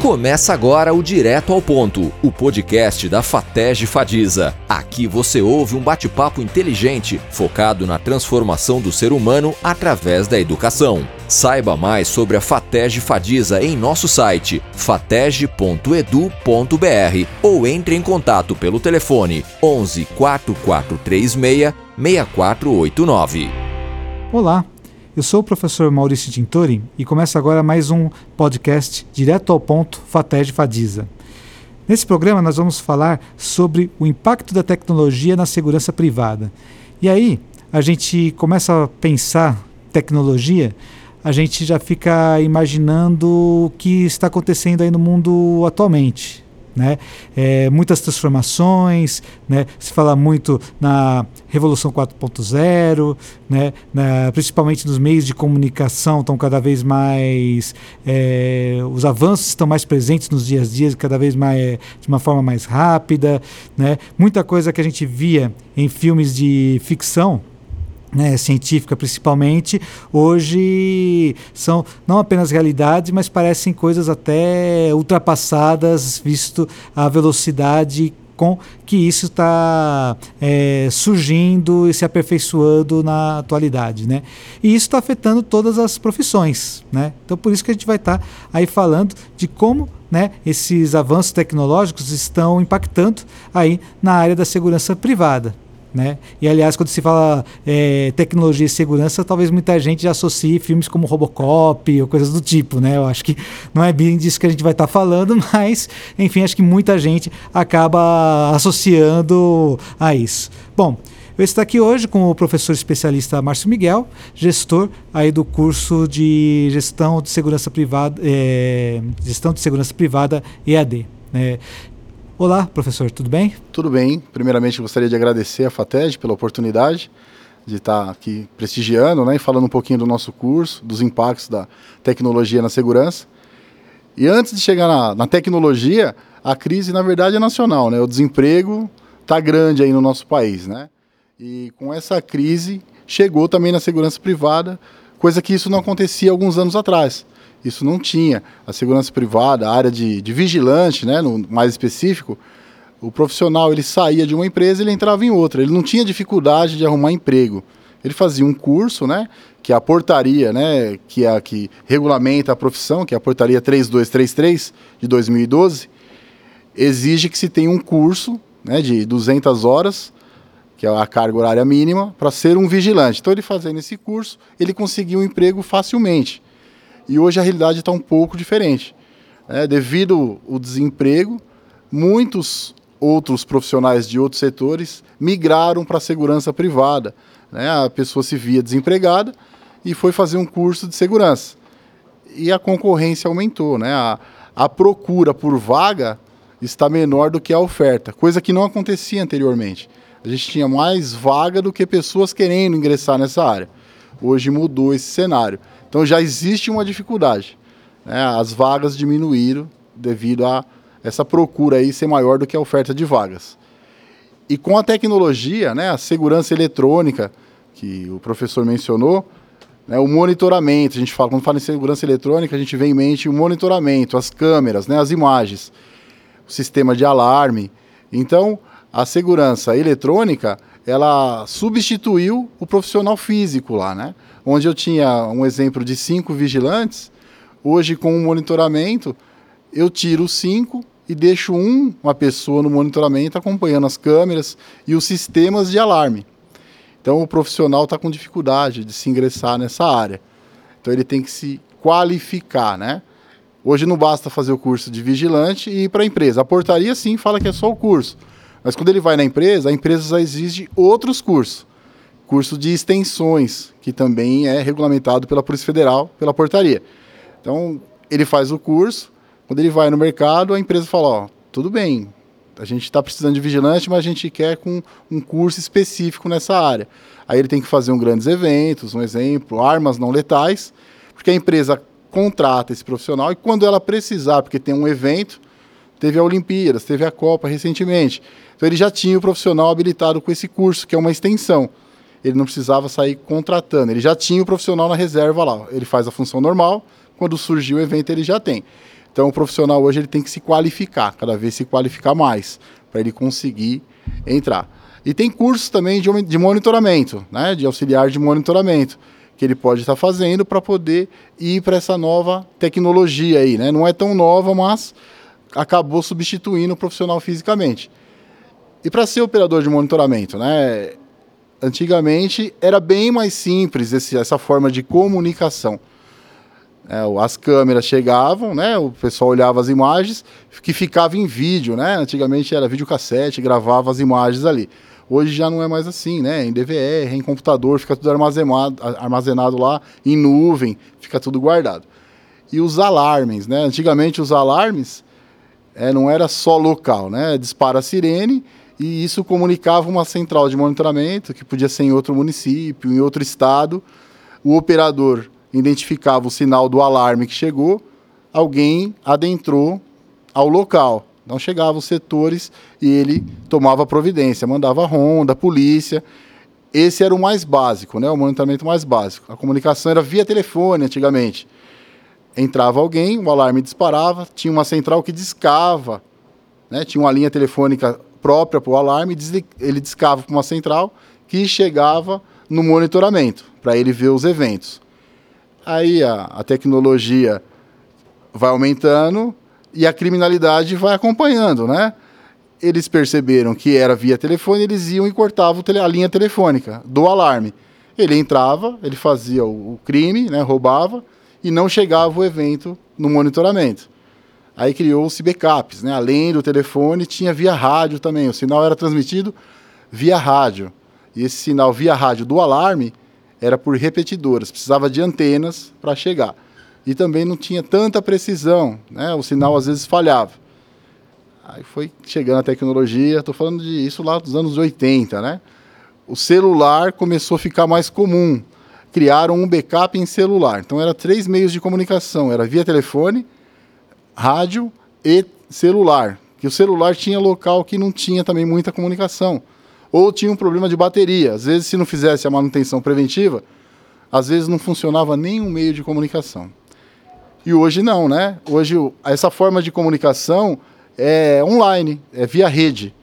Começa agora o Direto ao Ponto, o podcast da Fatege Fadiza. Aqui você ouve um bate-papo inteligente focado na transformação do ser humano através da educação. Saiba mais sobre a Fatege Fadiza em nosso site fatege.edu.br ou entre em contato pelo telefone 11 4436 6489. Olá, eu sou o professor Maurício Tintori e começa agora mais um podcast direto ao ponto Fatege Fadiza. Nesse programa nós vamos falar sobre o impacto da tecnologia na segurança privada. E aí a gente começa a pensar tecnologia, a gente já fica imaginando o que está acontecendo aí no mundo atualmente. Né? É, muitas transformações, né? se fala muito na Revolução 4.0, né? principalmente nos meios de comunicação estão cada vez mais. É, os avanços estão mais presentes nos dias a dias, cada vez mais de uma forma mais rápida. Né? Muita coisa que a gente via em filmes de ficção né, científica principalmente, hoje são não apenas realidades, mas parecem coisas até ultrapassadas, visto a velocidade com que isso está é, surgindo e se aperfeiçoando na atualidade, né? E isso está afetando todas as profissões, né? Então por isso que a gente vai estar tá aí falando de como né, esses avanços tecnológicos estão impactando aí na área da segurança privada. Né? E aliás, quando se fala é, tecnologia e segurança, talvez muita gente já associe filmes como Robocop ou coisas do tipo, né? Eu acho que não é bem disso que a gente vai estar tá falando, mas enfim, acho que muita gente acaba associando a isso. Bom, eu estou aqui hoje com o professor especialista Márcio Miguel, gestor aí do curso de gestão de segurança privada, é, gestão de segurança privada EAD. Né? Olá, professor, tudo bem? Tudo bem. Primeiramente, gostaria de agradecer a FATED pela oportunidade de estar aqui prestigiando né, e falando um pouquinho do nosso curso, dos impactos da tecnologia na segurança. E antes de chegar na, na tecnologia, a crise, na verdade, é nacional. Né? O desemprego está grande aí no nosso país. Né? E com essa crise, chegou também na segurança privada, coisa que isso não acontecia alguns anos atrás. Isso não tinha. A segurança privada, a área de, de vigilante, né, no mais específico, o profissional ele saía de uma empresa e ele entrava em outra. Ele não tinha dificuldade de arrumar emprego. Ele fazia um curso, né, que é a portaria, né, que é a que regulamenta a profissão, que é a portaria 3233 de 2012, exige que se tenha um curso, né, de 200 horas, que é a carga horária mínima, para ser um vigilante. Então ele fazendo esse curso, ele conseguia um emprego facilmente. E hoje a realidade está um pouco diferente. É, devido ao desemprego, muitos outros profissionais de outros setores migraram para a segurança privada. Né? A pessoa se via desempregada e foi fazer um curso de segurança. E a concorrência aumentou. Né? A, a procura por vaga está menor do que a oferta, coisa que não acontecia anteriormente. A gente tinha mais vaga do que pessoas querendo ingressar nessa área. Hoje mudou esse cenário. Então já existe uma dificuldade. Né? As vagas diminuíram devido a essa procura aí ser maior do que a oferta de vagas. E com a tecnologia, né, a segurança eletrônica, que o professor mencionou, né, o monitoramento, a gente fala, quando fala em segurança eletrônica, a gente vem em mente o monitoramento, as câmeras, né, as imagens, o sistema de alarme. Então, a segurança eletrônica, ela substituiu o profissional físico lá, né? onde eu tinha um exemplo de cinco vigilantes, hoje com o monitoramento, eu tiro cinco e deixo um, uma pessoa no monitoramento acompanhando as câmeras e os sistemas de alarme. Então o profissional está com dificuldade de se ingressar nessa área. Então ele tem que se qualificar, né? Hoje não basta fazer o curso de vigilante e ir para a empresa. A portaria sim fala que é só o curso. Mas quando ele vai na empresa, a empresa já exige outros cursos curso de extensões, que também é regulamentado pela Polícia Federal, pela portaria. Então, ele faz o curso, quando ele vai no mercado, a empresa fala, ó, tudo bem, a gente está precisando de vigilante, mas a gente quer com um curso específico nessa área. Aí ele tem que fazer um grandes eventos, um exemplo, armas não letais, porque a empresa contrata esse profissional e quando ela precisar, porque tem um evento, teve a Olimpíadas, teve a Copa recentemente, então ele já tinha o profissional habilitado com esse curso, que é uma extensão ele não precisava sair contratando, ele já tinha o profissional na reserva lá. Ele faz a função normal, quando surgiu o evento ele já tem. Então o profissional hoje ele tem que se qualificar, cada vez se qualificar mais, para ele conseguir entrar. E tem cursos também de, de monitoramento, né, de auxiliar de monitoramento, que ele pode estar tá fazendo para poder ir para essa nova tecnologia aí. Né? Não é tão nova, mas acabou substituindo o profissional fisicamente. E para ser operador de monitoramento, né, antigamente era bem mais simples esse, essa forma de comunicação. É, as câmeras chegavam, né, o pessoal olhava as imagens, que ficava em vídeo, né? Antigamente era videocassete, gravava as imagens ali. Hoje já não é mais assim, né? Em DVR, em computador, fica tudo armazenado, armazenado lá em nuvem, fica tudo guardado. E os alarmes, né? Antigamente os alarmes é, não era só local, né? Dispara a sirene e isso comunicava uma central de monitoramento que podia ser em outro município, em outro estado. O operador identificava o sinal do alarme que chegou, alguém adentrou ao local. Então chegavam os setores e ele tomava providência, mandava ronda, polícia. Esse era o mais básico, né? o monitoramento mais básico. A comunicação era via telefone antigamente. Entrava alguém, o alarme disparava, tinha uma central que discava, né? tinha uma linha telefônica própria para o alarme, ele discava para uma central que chegava no monitoramento, para ele ver os eventos. Aí a, a tecnologia vai aumentando e a criminalidade vai acompanhando, né? Eles perceberam que era via telefone, eles iam e cortavam a linha telefônica do alarme. Ele entrava, ele fazia o, crime, né, roubava, e não chegava o evento no monitoramento. Aí criou-se backups, né? Além do telefone, tinha via rádio também. O sinal era transmitido via rádio. E esse sinal via rádio do alarme era por repetidoras, precisava de antenas para chegar. E também não tinha tanta precisão, né? o sinal às vezes falhava. Aí foi chegando a tecnologia, estou falando de isso lá dos anos 80, né? O celular começou a ficar mais comum. Criaram um backup em celular. Então era três meios de comunicação, era via telefone, rádio e celular. Que o celular tinha local que não tinha também muita comunicação ou tinha um problema de bateria. Às vezes, se não fizesse a manutenção preventiva, às vezes não funcionava nenhum meio de comunicação. E hoje não, né? Hoje essa forma de comunicação é online, é via rede.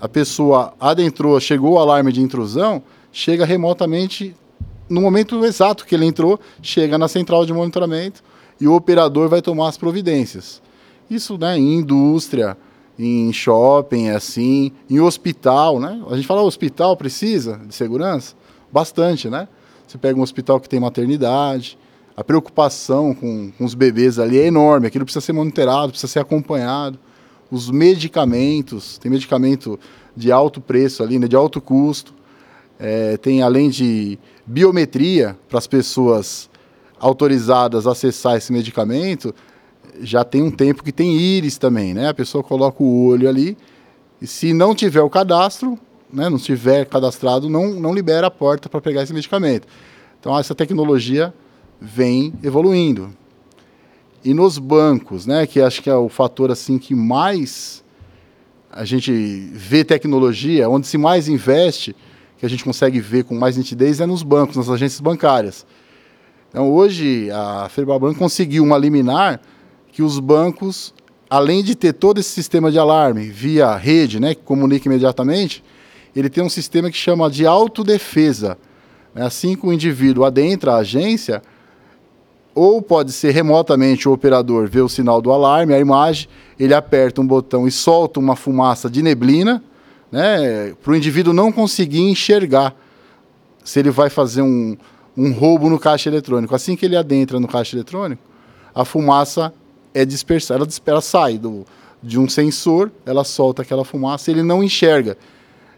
A pessoa adentrou, chegou o alarme de intrusão, chega remotamente no momento exato que ele entrou, chega na central de monitoramento e o operador vai tomar as providências. Isso, né, em indústria, em shopping, assim, em hospital, né? A gente fala, hospital precisa de segurança? Bastante, né? Você pega um hospital que tem maternidade, a preocupação com, com os bebês ali é enorme, aquilo precisa ser monitorado, precisa ser acompanhado. Os medicamentos, tem medicamento de alto preço ali, né, de alto custo, é, tem além de biometria para as pessoas autorizadas a acessar esse medicamento, já tem um tempo que tem íris também, né? A pessoa coloca o olho ali e se não tiver o cadastro, né, não tiver cadastrado, não, não libera a porta para pegar esse medicamento. Então essa tecnologia vem evoluindo. E nos bancos, né, que acho que é o fator assim que mais a gente vê tecnologia, onde se mais investe, que a gente consegue ver com mais nitidez é nos bancos, nas agências bancárias. Então hoje a Febraban conseguiu uma liminar que os bancos, além de ter todo esse sistema de alarme via rede, né, que comunica imediatamente, ele tem um sistema que chama de autodefesa. Né? Assim que o indivíduo adentra a agência, ou pode ser remotamente o operador vê o sinal do alarme, a imagem, ele aperta um botão e solta uma fumaça de neblina, né, para o indivíduo não conseguir enxergar se ele vai fazer um, um roubo no caixa eletrônico. Assim que ele adentra no caixa eletrônico, a fumaça é dispersar. Ela, ela sai do, de um sensor, ela solta aquela fumaça, ele não enxerga.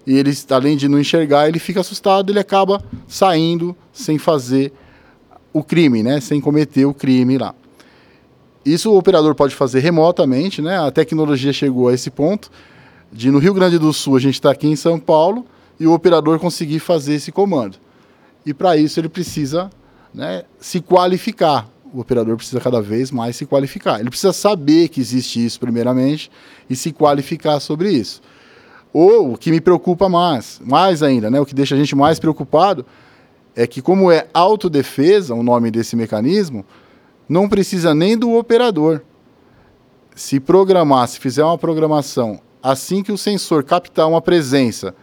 E ele, além de não enxergar, ele fica assustado, ele acaba saindo sem fazer o crime, né? Sem cometer o crime lá. Isso o operador pode fazer remotamente, né? A tecnologia chegou a esse ponto de no Rio Grande do Sul a gente está aqui em São Paulo e o operador conseguir fazer esse comando. E para isso ele precisa né, se qualificar o operador precisa cada vez mais se qualificar. Ele precisa saber que existe isso, primeiramente, e se qualificar sobre isso. Ou o que me preocupa mais, mais ainda, né, o que deixa a gente mais preocupado, é que, como é autodefesa, o nome desse mecanismo, não precisa nem do operador. se programar, se fizer uma programação assim que o sensor captar uma presença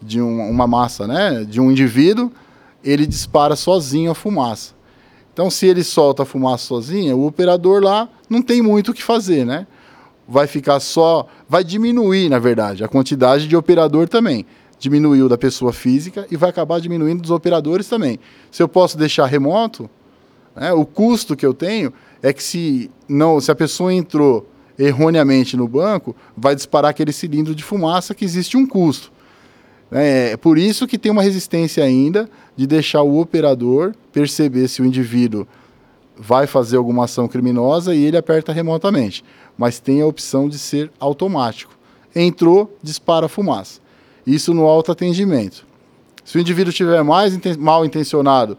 de um, uma massa, né, de um indivíduo, ele dispara sozinho a fumaça. Então, se ele solta a fumaça sozinho, o operador lá não tem muito o que fazer, né? Vai ficar só, vai diminuir, na verdade, a quantidade de operador também. Diminuiu da pessoa física e vai acabar diminuindo dos operadores também. Se eu posso deixar remoto, né, o custo que eu tenho é que se não, se a pessoa entrou erroneamente no banco, vai disparar aquele cilindro de fumaça que existe um custo. É, é por isso que tem uma resistência ainda de deixar o operador perceber se o indivíduo vai fazer alguma ação criminosa e ele aperta remotamente. Mas tem a opção de ser automático. Entrou, dispara fumaça. Isso no autoatendimento. Se o indivíduo estiver mais mal intencionado,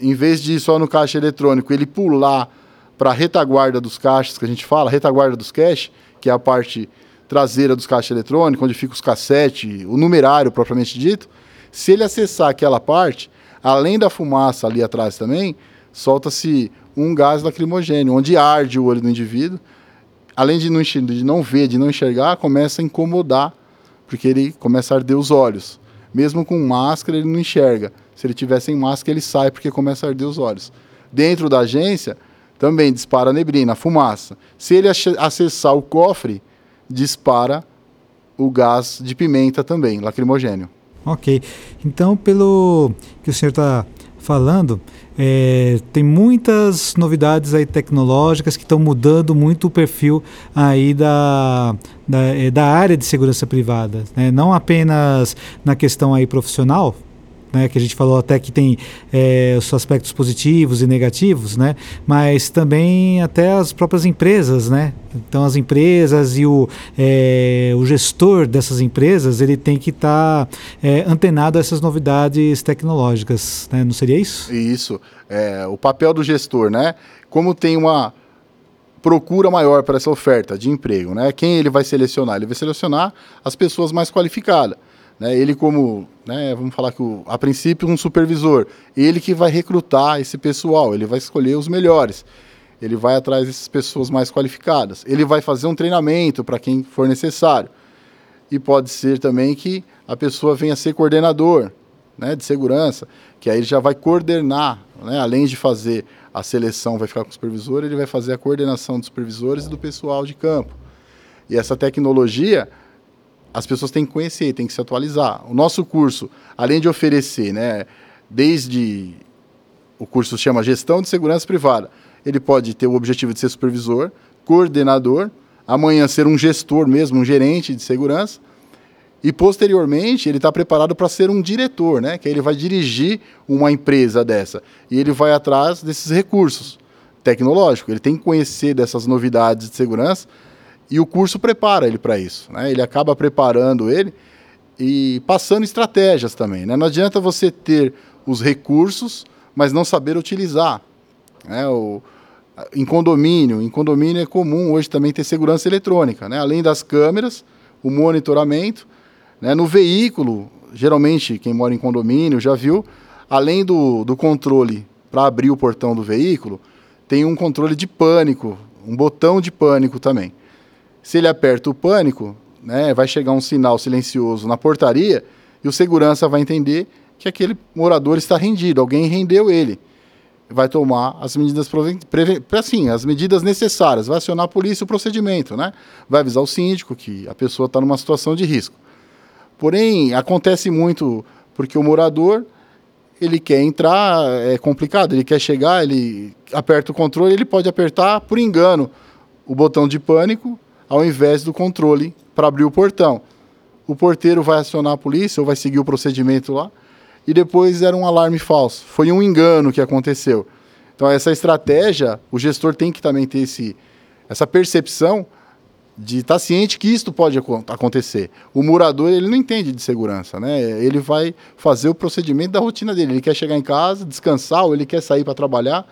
em vez de ir só no caixa eletrônico, ele pular para a retaguarda dos caixas, que a gente fala, retaguarda dos cash, que é a parte traseira dos caixas eletrônicos, onde fica os cassetes, o numerário propriamente dito, se ele acessar aquela parte, além da fumaça ali atrás também, solta-se um gás lacrimogênio, onde arde o olho do indivíduo. Além de não, de não ver, de não enxergar, começa a incomodar, porque ele começa a arder os olhos. Mesmo com máscara, ele não enxerga. Se ele tiver sem máscara, ele sai porque começa a arder os olhos. Dentro da agência, também dispara a neblina, a fumaça. Se ele acessar o cofre, dispara o gás de pimenta também, lacrimogênio. Ok. Então, pelo que o senhor está falando, é, tem muitas novidades aí tecnológicas que estão mudando muito o perfil aí da, da, é, da área de segurança privada. Né? Não apenas na questão aí profissional, né, que a gente falou até que tem é, os aspectos positivos e negativos, né, mas também até as próprias empresas, né? Então as empresas e o, é, o gestor dessas empresas ele tem que estar tá, é, antenado a essas novidades tecnológicas, né? Não seria isso? Isso. É, o papel do gestor, né? Como tem uma procura maior para essa oferta de emprego, né? Quem ele vai selecionar? Ele vai selecionar as pessoas mais qualificadas. Né? Ele como, né, vamos falar que o, a princípio um supervisor, ele que vai recrutar esse pessoal, ele vai escolher os melhores. Ele vai atrás dessas pessoas mais qualificadas. Ele vai fazer um treinamento para quem for necessário. E pode ser também que a pessoa venha a ser coordenador né, de segurança, que aí ele já vai coordenar, né, além de fazer a seleção, vai ficar com o supervisor, ele vai fazer a coordenação dos supervisores e do pessoal de campo. E essa tecnologia, as pessoas têm que conhecer, têm que se atualizar. O nosso curso, além de oferecer, né, desde o curso chama Gestão de Segurança Privada, ele pode ter o objetivo de ser supervisor, coordenador, amanhã ser um gestor mesmo, um gerente de segurança, e posteriormente ele está preparado para ser um diretor, né? Que ele vai dirigir uma empresa dessa e ele vai atrás desses recursos tecnológicos. Ele tem que conhecer dessas novidades de segurança e o curso prepara ele para isso. Né? Ele acaba preparando ele e passando estratégias também. Né? Não adianta você ter os recursos, mas não saber utilizar. Né? O, em condomínio, em condomínio é comum hoje também ter segurança eletrônica, né? além das câmeras, o monitoramento. Né? No veículo, geralmente quem mora em condomínio já viu, além do, do controle para abrir o portão do veículo, tem um controle de pânico, um botão de pânico também. Se ele aperta o pânico, né, vai chegar um sinal silencioso na portaria e o segurança vai entender que aquele morador está rendido, alguém rendeu ele. Vai tomar as medidas assim, as medidas necessárias, vai acionar a polícia o procedimento, né? Vai avisar o síndico que a pessoa está numa situação de risco. Porém, acontece muito porque o morador ele quer entrar, é complicado, ele quer chegar, ele aperta o controle, ele pode apertar por engano o botão de pânico ao invés do controle para abrir o portão. O porteiro vai acionar a polícia ou vai seguir o procedimento lá e depois era um alarme falso. Foi um engano que aconteceu. Então essa estratégia, o gestor tem que também ter esse, essa percepção de estar tá ciente que isto pode acontecer. O morador ele não entende de segurança, né? Ele vai fazer o procedimento da rotina dele. Ele quer chegar em casa, descansar, ou ele quer sair para trabalhar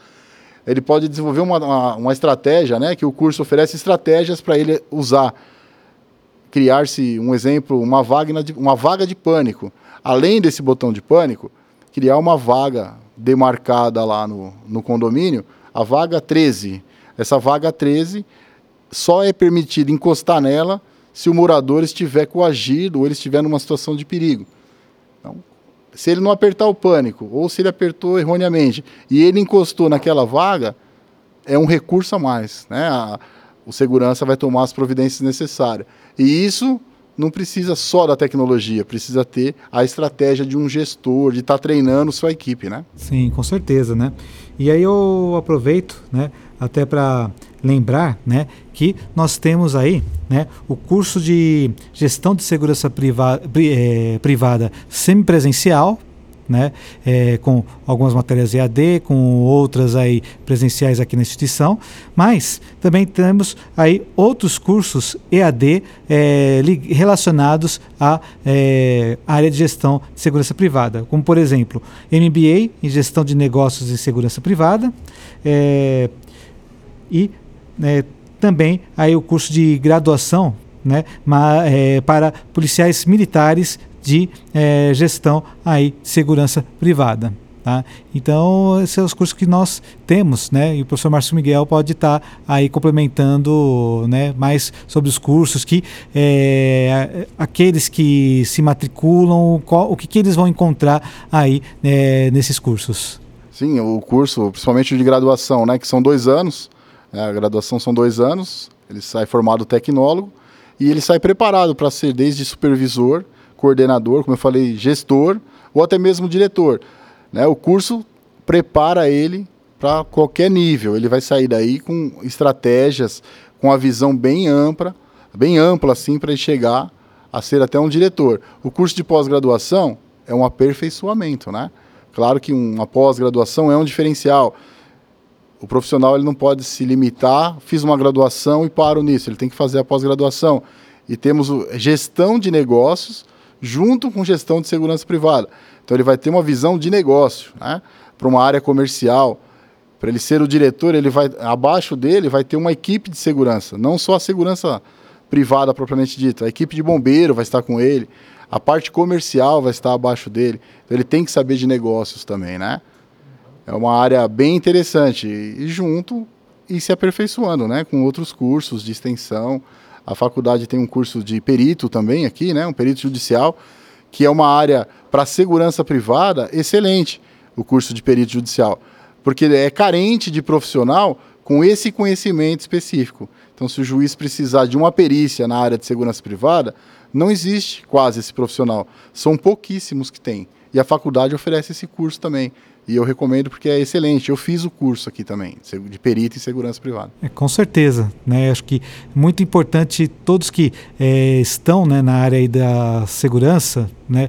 ele pode desenvolver uma, uma, uma, estratégia, né, que o curso oferece estratégias para ele usar. Criar-se, um exemplo, uma vaga, de, uma vaga de pânico. Além desse botão de pânico, criar uma vaga demarcada lá no, no condomínio, a vaga 13. Essa vaga 13, só é permitido encostar nela se o morador estiver coagido ou ele estiver numa situação de perigo. Se ele não apertar o pânico, ou se ele apertou erroneamente e ele encostou naquela vaga, é um recurso a mais. Né? A, o segurança vai tomar as providências necessárias. E isso não precisa só da tecnologia, precisa ter a estratégia de um gestor, de estar tá treinando sua equipe, né? Sim, com certeza, né? E aí eu aproveito, né, até para lembrar, né, que nós temos aí, né, o curso de gestão de segurança privada, é, privada semipresencial, né, é, com algumas matérias EAD, com outras aí presenciais aqui na instituição, mas também temos aí outros cursos EAD é, relacionados à é, área de gestão de segurança privada, como por exemplo MBA em gestão de negócios e segurança privada e né, também aí o curso de graduação né, é, para policiais militares de é, gestão aí de segurança privada. Tá? Então, esses são os cursos que nós temos, né? E o professor Márcio Miguel pode estar tá aí complementando né, mais sobre os cursos, que é, aqueles que se matriculam, qual, o que, que eles vão encontrar aí é, nesses cursos. Sim, o curso, principalmente de graduação, né? Que são dois anos. Né, a graduação são dois anos, ele sai formado tecnólogo e ele sai preparado para ser desde supervisor coordenador, como eu falei, gestor ou até mesmo diretor. Né? O curso prepara ele para qualquer nível. Ele vai sair daí com estratégias, com a visão bem ampla, bem ampla assim para chegar a ser até um diretor. O curso de pós-graduação é um aperfeiçoamento, né? Claro que uma pós-graduação é um diferencial. O profissional ele não pode se limitar, fiz uma graduação e paro nisso. Ele tem que fazer a pós-graduação. E temos gestão de negócios junto com gestão de segurança privada. Então ele vai ter uma visão de negócio, né? Para uma área comercial, para ele ser o diretor, ele vai abaixo dele vai ter uma equipe de segurança, não só a segurança privada propriamente dita, a equipe de bombeiro vai estar com ele, a parte comercial vai estar abaixo dele. Então ele tem que saber de negócios também, né? É uma área bem interessante e junto e se aperfeiçoando, né, com outros cursos de extensão. A faculdade tem um curso de perito também aqui, né? Um perito judicial, que é uma área para segurança privada excelente, o curso de perito judicial, porque é carente de profissional com esse conhecimento específico. Então, se o juiz precisar de uma perícia na área de segurança privada, não existe quase esse profissional. São pouquíssimos que tem. E a faculdade oferece esse curso também. E eu recomendo porque é excelente. Eu fiz o curso aqui também, de perito em segurança privada. É, com certeza. Né? Acho que muito importante todos que é, estão né, na área da segurança, né,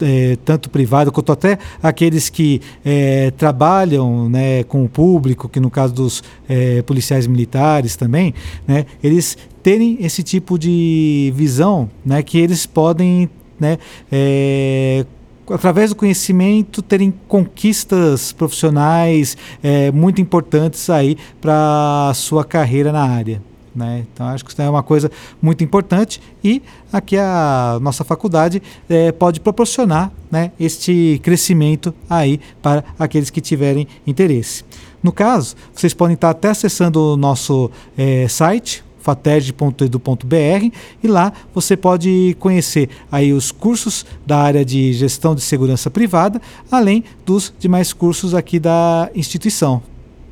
é, tanto privado quanto até aqueles que é, trabalham né, com o público, que no caso dos é, policiais militares também, né, eles terem esse tipo de visão né, que eles podem né, é, através do conhecimento, terem conquistas profissionais é, muito importantes aí para a sua carreira na área. Né? Então acho que isso é uma coisa muito importante e aqui a nossa faculdade é, pode proporcionar né, este crescimento aí para aqueles que tiverem interesse. No caso, vocês podem estar até acessando o nosso é, site fateg.edu.br e lá você pode conhecer aí os cursos da área de gestão de segurança privada, além dos demais cursos aqui da instituição.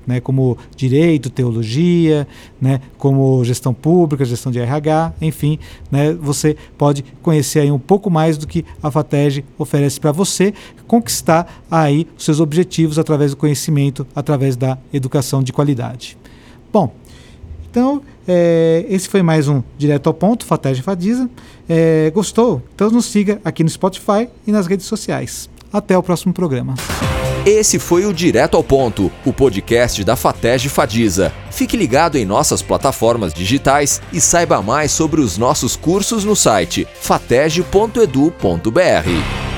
Né, como direito, teologia, né, como gestão pública, gestão de RH, enfim, né, você pode conhecer aí um pouco mais do que a FATEG oferece para você conquistar aí os seus objetivos através do conhecimento, através da educação de qualidade. Bom, então, é, esse foi mais um Direto ao Ponto, Fatege Fadiza. É, gostou? Então nos siga aqui no Spotify e nas redes sociais. Até o próximo programa. Esse foi o Direto ao Ponto, o podcast da Fatege Fadiza. Fique ligado em nossas plataformas digitais e saiba mais sobre os nossos cursos no site fatege.edu.br.